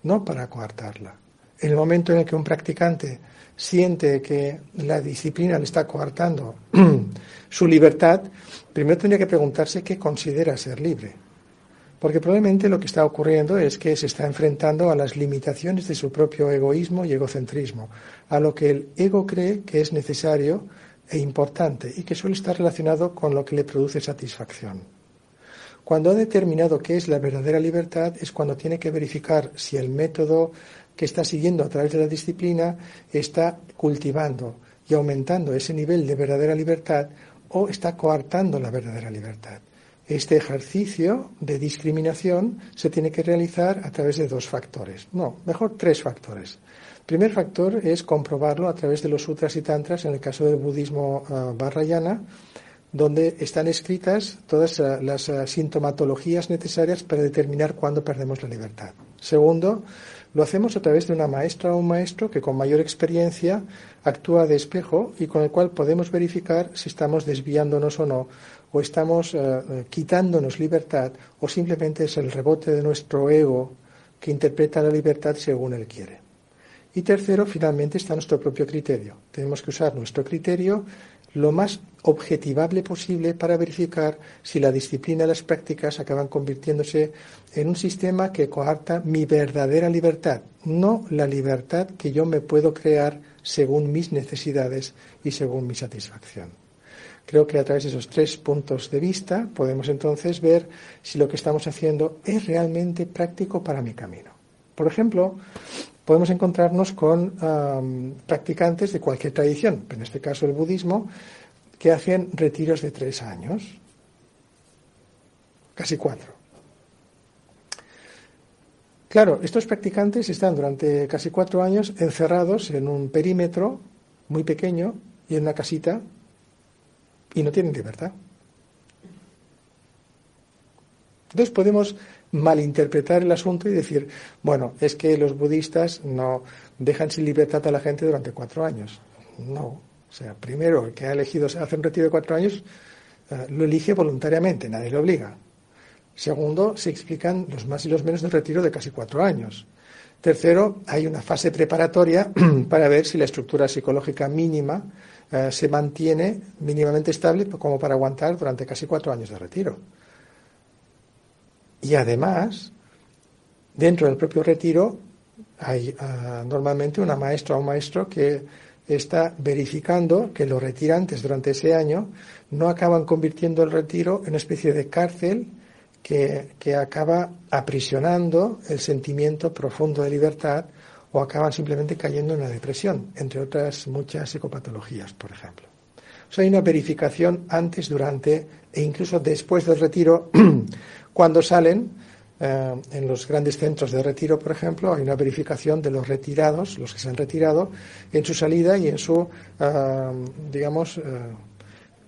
no para coartarla. En el momento en el que un practicante siente que la disciplina le está coartando su libertad, primero tendría que preguntarse qué considera ser libre. Porque probablemente lo que está ocurriendo es que se está enfrentando a las limitaciones de su propio egoísmo y egocentrismo, a lo que el ego cree que es necesario e importante y que suele estar relacionado con lo que le produce satisfacción. Cuando ha determinado qué es la verdadera libertad es cuando tiene que verificar si el método que está siguiendo a través de la disciplina está cultivando y aumentando ese nivel de verdadera libertad o está coartando la verdadera libertad. Este ejercicio de discriminación se tiene que realizar a través de dos factores, no, mejor tres factores. El primer factor es comprobarlo a través de los sutras y tantras, en el caso del budismo uh, donde están escritas todas uh, las uh, sintomatologías necesarias para determinar cuándo perdemos la libertad. Segundo, lo hacemos a través de una maestra o un maestro que con mayor experiencia actúa de espejo y con el cual podemos verificar si estamos desviándonos o no, o estamos eh, quitándonos libertad, o simplemente es el rebote de nuestro ego que interpreta la libertad según él quiere. Y tercero, finalmente, está nuestro propio criterio. Tenemos que usar nuestro criterio lo más objetivable posible para verificar si la disciplina y las prácticas acaban convirtiéndose en un sistema que coarta mi verdadera libertad, no la libertad que yo me puedo crear según mis necesidades y según mi satisfacción. Creo que a través de esos tres puntos de vista podemos entonces ver si lo que estamos haciendo es realmente práctico para mi camino. Por ejemplo, podemos encontrarnos con practicantes de cualquier tradición, en este caso el budismo, que hacen retiros de tres años, casi cuatro. Claro, estos practicantes están durante casi cuatro años encerrados en un perímetro muy pequeño y en una casita y no tienen libertad. Entonces podemos malinterpretar el asunto y decir, bueno, es que los budistas no dejan sin libertad a la gente durante cuatro años. No. O sea, primero, el que ha elegido hacer un retiro de cuatro años eh, lo elige voluntariamente, nadie le obliga. Segundo, se explican los más y los menos del retiro de casi cuatro años. Tercero, hay una fase preparatoria para ver si la estructura psicológica mínima eh, se mantiene mínimamente estable como para aguantar durante casi cuatro años de retiro. Y además, dentro del propio retiro hay ah, normalmente una maestra o un maestro que está verificando que los retirantes durante ese año no acaban convirtiendo el retiro en una especie de cárcel que, que, acaba aprisionando el sentimiento profundo de libertad o acaban simplemente cayendo en la depresión, entre otras muchas psicopatologías, por ejemplo. O hay una verificación antes, durante e incluso después del retiro, cuando salen, eh, en los grandes centros de retiro, por ejemplo, hay una verificación de los retirados, los que se han retirado, en su salida y en su, eh, digamos, eh,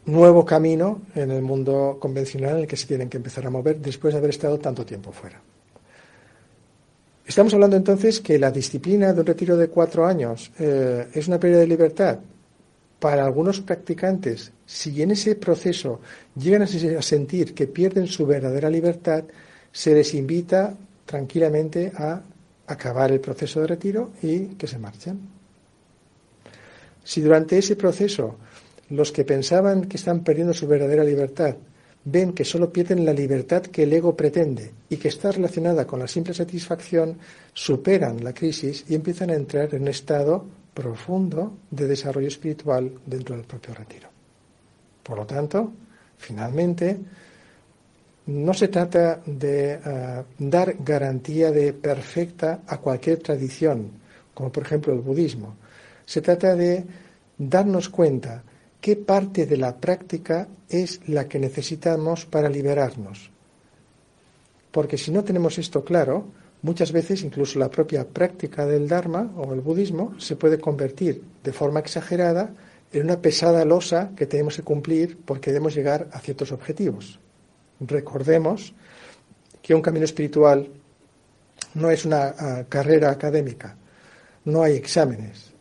nuevo camino en el mundo convencional en el que se tienen que empezar a mover después de haber estado tanto tiempo fuera. Estamos hablando entonces que la disciplina de un retiro de cuatro años es una pérdida de libertad. Para algunos practicantes, si en ese proceso llegan a sentir que pierden su verdadera libertad, se les invita tranquilamente a acabar el proceso de retiro y que se marchen. Si durante ese proceso los que pensaban que están perdiendo su verdadera libertad ven que solo pierden la libertad que el ego pretende y que está relacionada con la simple satisfacción, superan la crisis y empiezan a entrar en un estado profundo de desarrollo espiritual dentro del propio retiro. Por lo tanto, finalmente, no se trata de eh, dar garantía de perfecta a cualquier tradición, como por ejemplo el budismo. Se trata de darnos cuenta qué parte de la práctica es la que necesitamos para liberarnos. Porque si no tenemos esto claro, muchas veces incluso la propia práctica del Dharma o el budismo se puede convertir de forma exagerada en una pesada losa que tenemos que cumplir porque debemos llegar a ciertos objetivos. Recordemos que un camino espiritual no es una ah, carrera académica, no hay exámenes,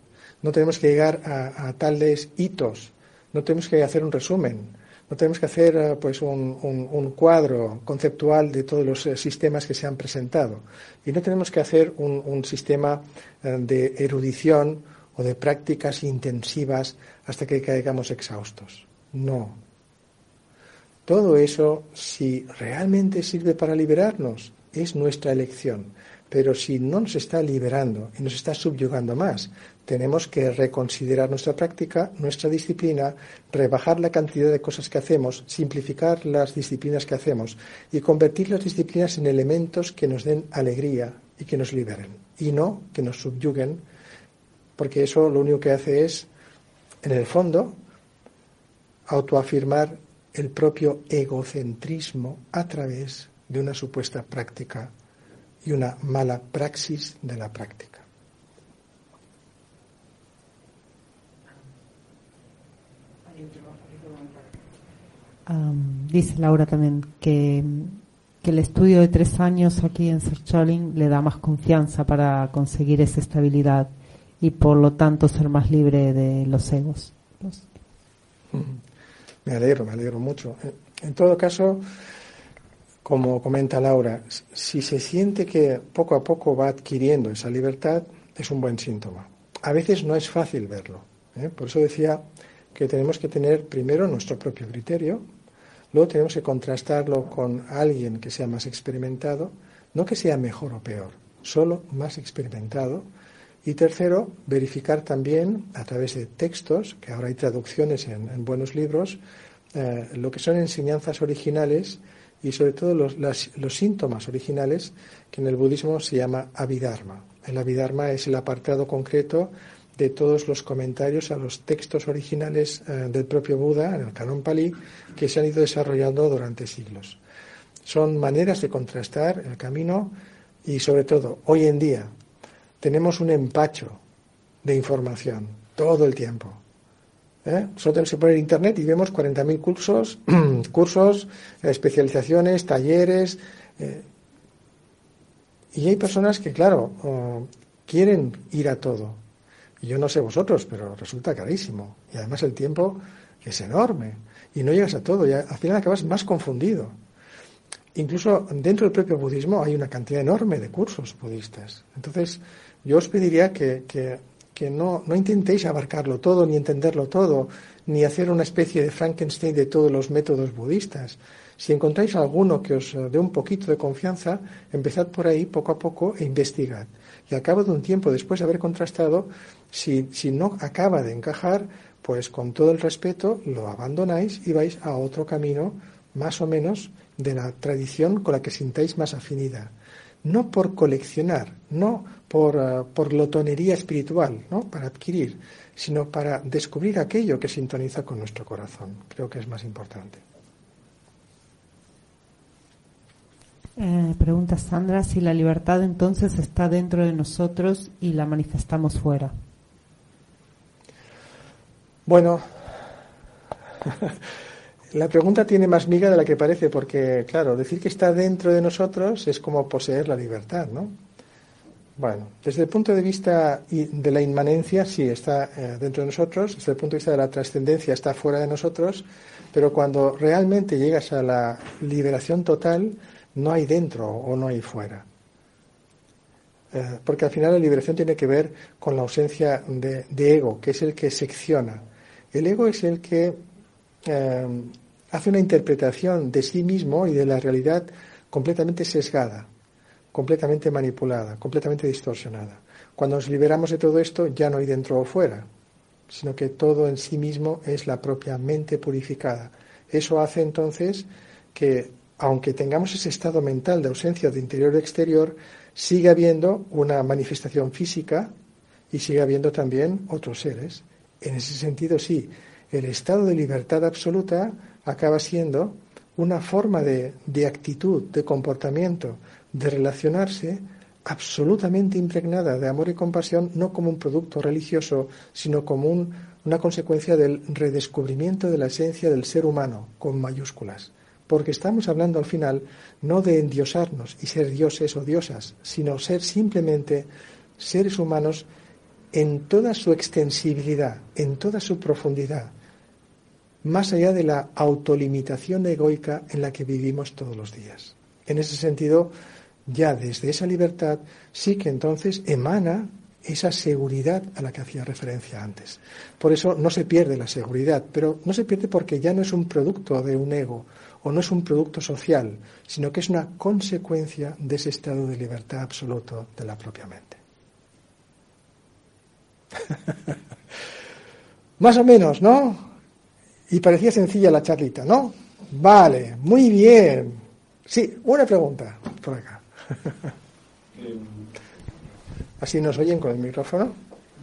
no tenemos que llegar a, tales hitos, no tenemos que hacer un resumen, no tenemos que hacer ah, pues un, cuadro conceptual de todos los eh, sistemas que se han presentado. Y no tenemos que hacer un, un sistema eh, de erudición o de prácticas intensivas hasta que caigamos exhaustos. No, todo eso, si realmente sirve para liberarnos, es nuestra elección. Pero si no nos está liberando y nos está subyugando más, tenemos que reconsiderar nuestra práctica, nuestra disciplina, rebajar la cantidad de cosas que hacemos, simplificar las disciplinas que hacemos y convertir las disciplinas en elementos que nos den alegría y que nos liberen, y no que nos subyuguen, porque eso lo único que hace es, en el fondo, autoafirmar el propio egocentrismo a través de una supuesta práctica y una mala praxis de la práctica. dice Laura también que, que, el estudio de tres años aquí en Sercholing le da más confianza para conseguir esa estabilidad y por lo tanto ser más libre de los egos. Me alegro, me alegro mucho. En todo caso, como comenta Laura, si se siente que poco a poco va adquiriendo esa libertad, es un buen síntoma. A veces no es fácil verlo. ¿eh? Por eso decía que tenemos que tener primero nuestro propio criterio, luego tenemos que contrastarlo con alguien que sea más experimentado, no que sea mejor o peor, solo más experimentado, y tercero, verificar también a través de textos, que ahora hay traducciones en, buenos libros, eh, lo que son enseñanzas originales y sobre todo los, síntomas originales que en el budismo se llama abhidharma. El abhidharma es el apartado concreto de todos los comentarios a los textos originales eh, del propio Buda, en el canon Pali, que se han ido desarrollando durante siglos. Son maneras de contrastar el camino y sobre todo hoy en día tenemos un empacho de información todo el tiempo. ¿Eh? Solo tenemos que poner internet y vemos 40.000 cursos, cursos, especializaciones, talleres. Eh, y hay personas que, claro, quieren ir a todo. Y yo no sé vosotros, pero resulta carísimo. Y además el tiempo es enorme. Y no llegas a todo. Y al final acabas más confundido. Incluso dentro del propio budismo hay una cantidad enorme de cursos budistas. Entonces, yo os pediría que, que, no, no, intentéis abarcarlo todo, ni entenderlo todo, ni hacer una especie de Frankenstein de todos los métodos budistas. Si encontráis alguno que os dé un poquito de confianza, empezad por ahí poco a poco e investigad. Y al cabo de un tiempo, después de haber contrastado, si, si no acaba de encajar, pues con todo el respeto lo abandonáis y vais a otro camino más o menos de la tradición con la que sintáis más afinidad no por coleccionar, no por, uh, por lotonería espiritual, ¿no? para adquirir, sino para descubrir aquello que sintoniza con nuestro corazón. Creo que es más importante. Eh, pregunta Sandra si la libertad entonces está dentro de nosotros y la manifestamos fuera. Bueno, La pregunta tiene más miga de la que parece, porque, claro, decir que está dentro de nosotros es como poseer la libertad, ¿no? Bueno, desde el punto de vista de la inmanencia, sí, está eh, dentro de nosotros, desde el punto de vista de la trascendencia, está fuera de nosotros, pero cuando realmente llegas a la liberación total, no hay dentro o no hay fuera. Eh, porque al final la liberación tiene que ver con la ausencia de, de ego, que es el que secciona. El ego es el que eh, hace una interpretación de sí mismo y de la realidad completamente sesgada, completamente manipulada, completamente distorsionada. Cuando nos liberamos de todo esto, ya no hay dentro o fuera, sino que todo en sí mismo es la propia mente purificada. Eso hace entonces que, aunque tengamos ese estado mental de ausencia de interior y exterior, siga habiendo una manifestación física y siga habiendo también otros seres. En ese sentido, sí, el estado de libertad absoluta acaba siendo una forma de, actitud, de comportamiento, de relacionarse absolutamente impregnada de amor y compasión, no como un producto religioso, sino como una consecuencia del redescubrimiento de la esencia del ser humano, con mayúsculas. Porque estamos hablando al final no de endiosarnos y ser dioses o diosas, sino ser simplemente seres humanos en toda su extensibilidad, en toda su profundidad, más allá de la autolimitación egoica en la que vivimos todos los días. En ese sentido, ya desde esa libertad sí que entonces emana esa seguridad a la que hacía referencia antes. Por eso no se pierde la seguridad, pero no se pierde porque ya no es un producto de un ego o no es un producto social, sino que es una consecuencia de ese estado de libertad absoluto de la propia mente. Más o menos, ¿no? Y parecía sencilla la charlita, ¿no? Vale, muy bien. Sí, una pregunta por acá. Así nos oyen con el micrófono.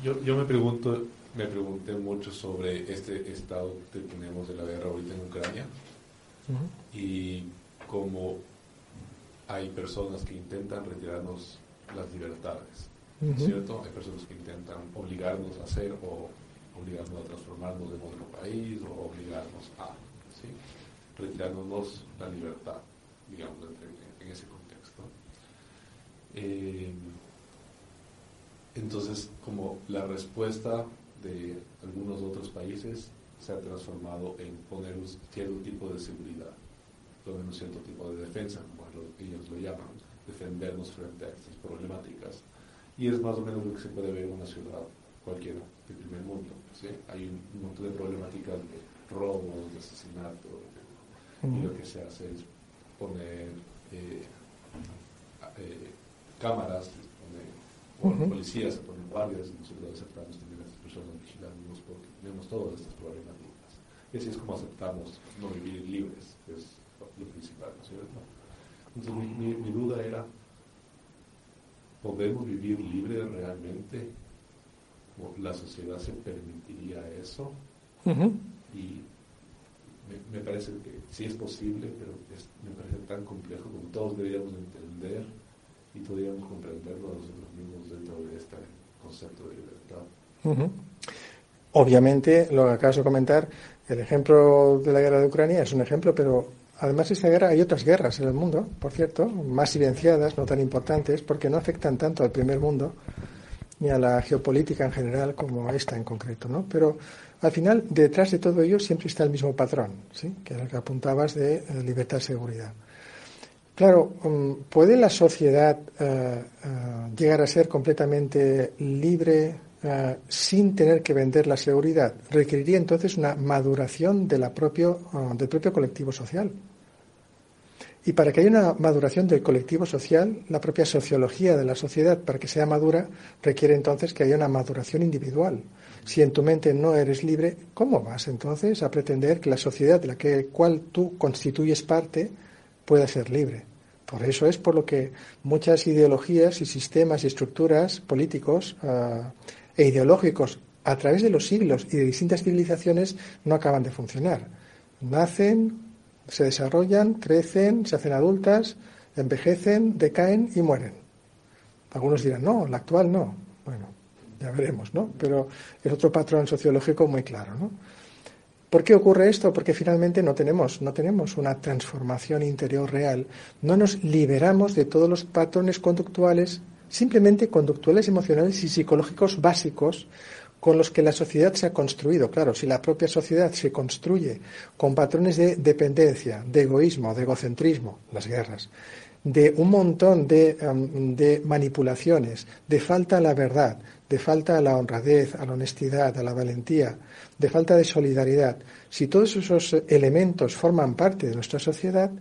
Yo, yo me pregunto, me pregunté mucho sobre este estado que tenemos de la guerra ahorita en Ucrania y cómo hay personas que intentan retirarnos las libertades, ¿cierto? Hay personas que intentan obligarnos a hacer o obligarnos a transformarnos en otro país o obligarnos a ¿sí? retirarnos la libertad, digamos, en, ese contexto. Eh, entonces, como la respuesta de algunos otros países se ha transformado en poner un cierto tipo de seguridad, poner un cierto tipo de defensa, como ellos lo llaman, defendernos frente a estas problemáticas. Y es más o menos lo que se puede ver en una ciudad cualquiera del primer mundo. ¿sí? Hay un, montón de problemáticas de robos, de asesinato, y lo que se hace es poner eh, eh, cámaras, poner, policías, se ponen guardias, y nosotros aceptamos tener a estas personas vigilándonos porque tenemos todas estas problemáticas. Y así es como aceptamos no vivir libres, que es lo principal, ¿no es cierto? Entonces mi, mi duda era, ¿podemos vivir libres realmente? ¿La sociedad se permitiría eso? Y me, parece que sí es posible, pero me parece tan complejo como todos deberíamos entender y podríamos comprenderlo nosotros mismos dentro de este concepto de libertad. Obviamente, lo que acabas de comentar, el ejemplo de la guerra de Ucrania es un ejemplo, pero además de esta guerra hay otras guerras en el mundo, por cierto, más silenciadas, no tan importantes, porque no afectan tanto al primer mundo ni a la geopolítica en general como a esta en concreto, ¿no? Pero al final, detrás de todo ello siempre está el mismo patrón, ¿sí? que es el que apuntabas de eh, libertad seguridad. Claro, mm, ¿puede la sociedad eh, eh, llegar a ser completamente libre sin tener que vender la seguridad? Requeriría entonces una maduración de propio, del propio colectivo social. Y para que haya una maduración del colectivo social, la propia sociología de la sociedad, para que sea madura, requiere entonces que haya una maduración individual. Si en tu mente no eres libre, ¿cómo vas entonces a pretender que la sociedad de la que, cual tú constituyes parte pueda ser libre? Por eso es por lo que muchas ideologías y sistemas y estructuras políticos ah, e ideológicos a través de los siglos y de distintas civilizaciones no acaban de funcionar. Nacen, se desarrollan, crecen, se hacen adultas, envejecen, decaen y mueren. Algunos dirán, no, la actual no. Bueno, ya veremos, ¿no? Pero es otro patrón sociológico muy claro, ¿no? ¿Por qué ocurre esto? Porque finalmente no tenemos, no tenemos una transformación interior real, no nos liberamos de todos los patrones conductuales, simplemente conductuales, emocionales y psicológicos básicos con los que la sociedad se ha construido. Claro, si la propia sociedad se construye con patrones de dependencia, de egoísmo, de egocentrismo, las guerras, de un montón de, um, de manipulaciones, de falta a la verdad, de falta a la honradez, a la honestidad, a la valentía, de falta de solidaridad, si todos esos elementos forman parte de nuestra sociedad,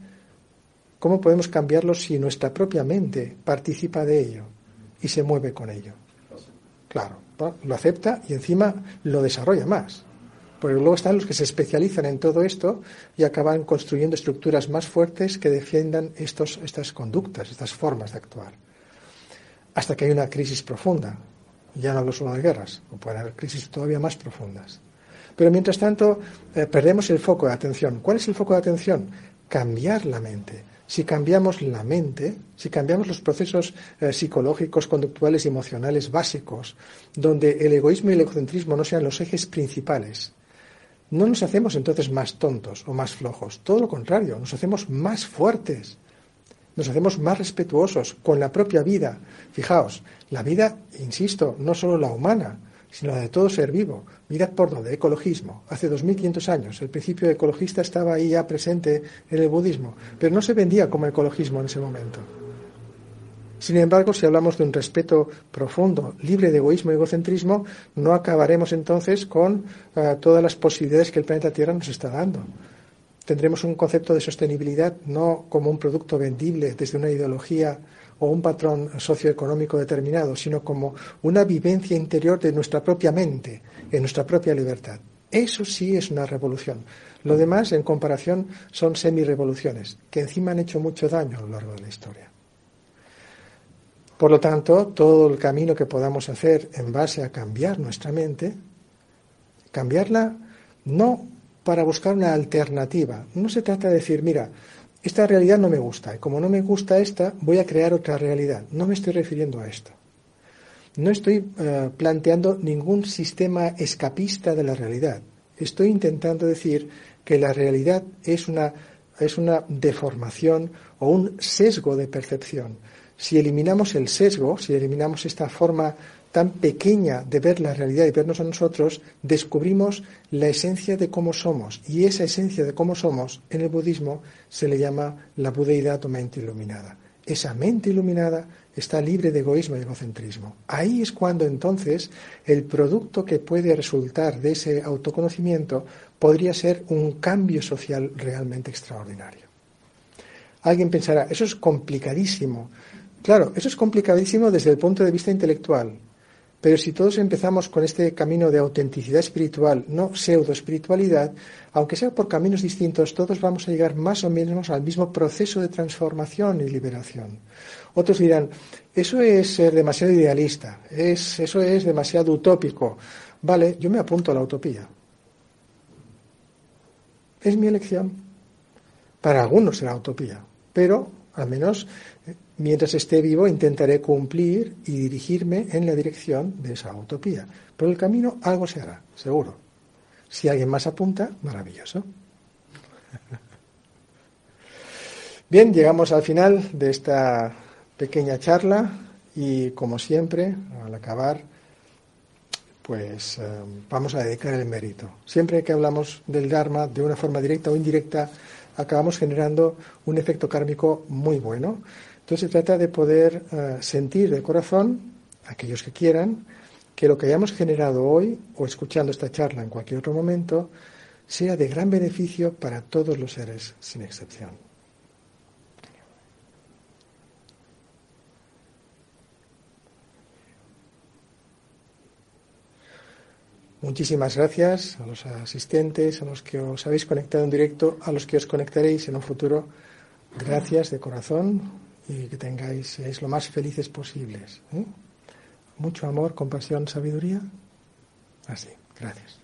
¿cómo podemos cambiarlos si nuestra propia mente participa de ello y se mueve con ello? Claro, lo acepta y encima lo desarrolla más. Porque luego están los que se especializan en todo esto y acaban construyendo estructuras más fuertes que defiendan estos, estas conductas, estas formas de actuar. Hasta que hay una crisis profunda, ya no hablo solo de guerras, o pueden haber crisis todavía más profundas. Pero mientras tanto, eh, perdemos el foco de atención. ¿Cuál es el foco de atención? Cambiar la mente. Si cambiamos la mente, si cambiamos los procesos eh, psicológicos, conductuales y emocionales básicos, donde el egoísmo y el egocentrismo no sean los ejes principales, no nos hacemos entonces más tontos o más flojos. Todo lo contrario, nos hacemos más fuertes nos hacemos más respetuosos con la propia vida. Fijaos, la vida, insisto, no solo la humana, sino la de todo ser vivo. Mirad por dónde, ecologismo. Hace 2500 años el principio ecologista estaba ahí ya presente en el budismo, pero no se vendía como ecologismo en ese momento. Sin embargo, si hablamos de un respeto profundo, libre de egoísmo y egocentrismo, no acabaremos entonces con eh, todas las posibilidades que el planeta Tierra nos está dando tendremos un concepto de sostenibilidad no como un producto vendible desde una ideología o un patrón socioeconómico determinado, sino como una vivencia interior de nuestra propia mente, en nuestra propia libertad. Eso sí es una revolución. Lo demás, en comparación, son semi-revoluciones, que encima han hecho mucho daño a lo largo de la historia. Por lo tanto, todo el camino que podamos hacer en base a cambiar nuestra mente, cambiarla no para buscar una alternativa. No se trata de decir, mira, esta realidad no me gusta y como no me gusta esta, voy a crear otra realidad. No me estoy refiriendo a esto. No estoy eh, planteando ningún sistema escapista de la realidad. Estoy intentando decir que la realidad es una, es una deformación o un sesgo de percepción. Si eliminamos el sesgo, si eliminamos esta forma tan pequeña de ver la realidad y vernos a nosotros, descubrimos la esencia de cómo somos. Y esa esencia de cómo somos en el budismo se le llama la budeidad o mente iluminada. esa mente iluminada está libre de egoísmo y egocentrismo. Ahí es cuando entonces el producto que puede resultar de ese autoconocimiento podría ser un cambio social realmente extraordinario. Alguien pensará, eso es complicadísimo. Claro, eso es complicadísimo desde el punto de vista intelectual, pero si todos empezamos con este camino de autenticidad espiritual, no pseudo espiritualidad, aunque sea por caminos distintos, todos vamos a llegar más o menos al mismo proceso de transformación y liberación. Otros dirán, eso es ser demasiado idealista, es, eso es demasiado utópico. Vale, yo me apunto a la utopía. Es mi elección. Para algunos será utopía, pero al menos mientras esté vivo intentaré cumplir y dirigirme en la dirección de esa utopía. Pero el camino algo se hará, seguro. Si alguien más apunta, maravilloso. Bien, llegamos al final de esta pequeña charla y como siempre, al acabar, pues eh, vamos a dedicar el mérito. Siempre que hablamos del Dharma de una forma directa o indirecta, acabamos generando un efecto kármico muy bueno. Entonces se trata de poder eh, sentir de corazón, aquellos que quieran, que lo que hayamos generado hoy o escuchando esta charla en cualquier otro momento sea de gran beneficio para todos los seres, sin excepción. Muchísimas gracias a los asistentes, a los que os habéis conectado en directo, a los que os conectaréis en un futuro. Gracias de corazón y que tengáis, seáis lo más felices posibles. ¿eh? Mucho amor, compasión, sabiduría. Así, gracias.